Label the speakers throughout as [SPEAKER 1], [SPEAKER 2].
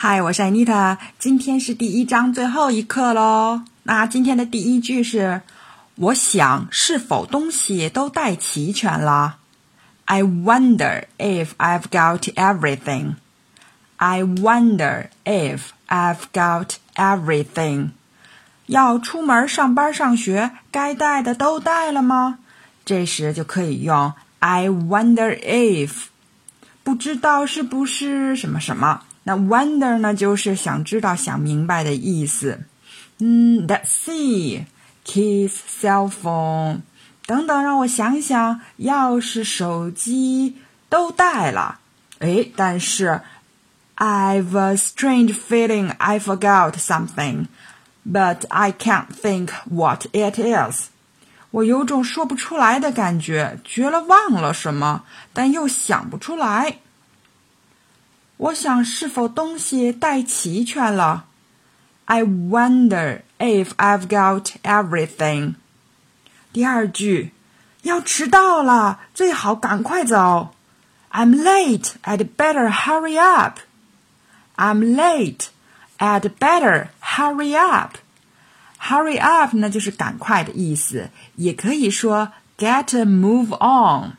[SPEAKER 1] 嗨，我是 Anita，今天是第一章最后一课喽。那今天的第一句是：我想是否东西都带齐全了？I wonder if I've got everything. I wonder if I've got everything. 要出门上班上学，该带的都带了吗？这时就可以用 I wonder if，不知道是不是什么什么。那 wonder 呢，就是想知道、想明白的意思。嗯，Let's see，keys、cell phone 等等，让我想想，钥匙、手机都带了。诶，但是 I've a strange feeling I forgot something，but I can't think what it is。我有种说不出来的感觉，觉了忘了什么，但又想不出来。 我想是否东西带齐全了？I wonder if I've got everything。第二句，要迟到了，最好赶快走。I'm late. I'd better hurry up. I'm late. I'd better hurry up. Hurry up 呢，就是赶快的意思，也可以说 get a move on。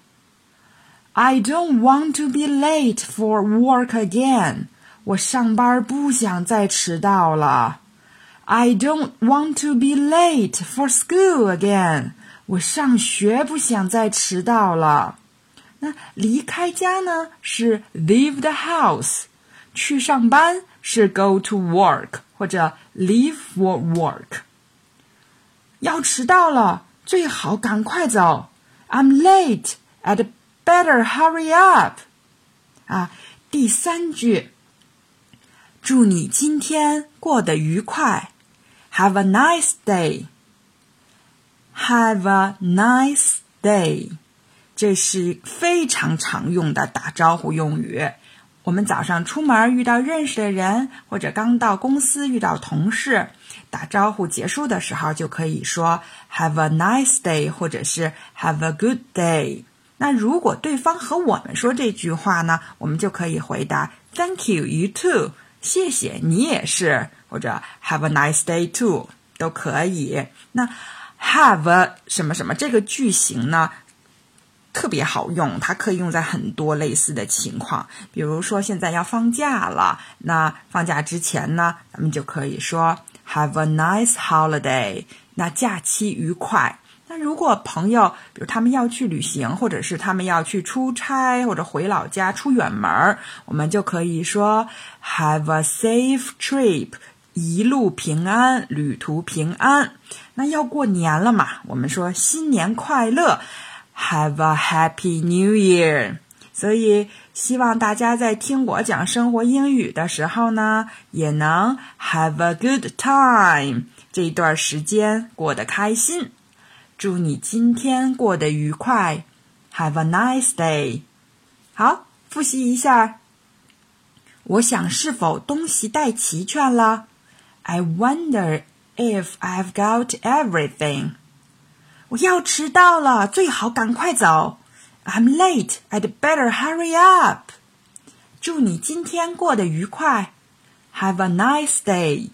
[SPEAKER 1] I don't want to be late for work again. 我上班不想再迟到了。I don't want to be late for school again. 我上学不想再迟到了。那离开家呢？是 leave the house。去上班是 go to work 或者 leave for work。要迟到了，最好赶快走。I'm late at Better hurry up！啊，第三句，祝你今天过得愉快。Have a nice day. Have a nice day. 这是非常常用的打招呼用语。我们早上出门遇到认识的人，或者刚到公司遇到同事，打招呼结束的时候就可以说 Have a nice day，或者是 Have a good day。那如果对方和我们说这句话呢，我们就可以回答 "Thank you, you too"，谢谢你也是，或者 "Have a nice day too" 都可以。那 "have" 什么什么这个句型呢，特别好用，它可以用在很多类似的情况。比如说现在要放假了，那放假之前呢，咱们就可以说 "Have a nice holiday"，那假期愉快。那如果朋友，比如他们要去旅行，或者是他们要去出差，或者回老家出远门儿，我们就可以说 Have a safe trip，一路平安，旅途平安。那要过年了嘛，我们说新年快乐，Have a happy New Year。所以希望大家在听我讲生活英语的时候呢，也能 Have a good time，这一段时间过得开心。祝你今天过得愉快，Have a nice day。好，复习一下。我想是否东西带齐全了？I wonder if I've got everything。我要迟到了，最好赶快走。I'm late. I'd better hurry up。祝你今天过得愉快，Have a nice day。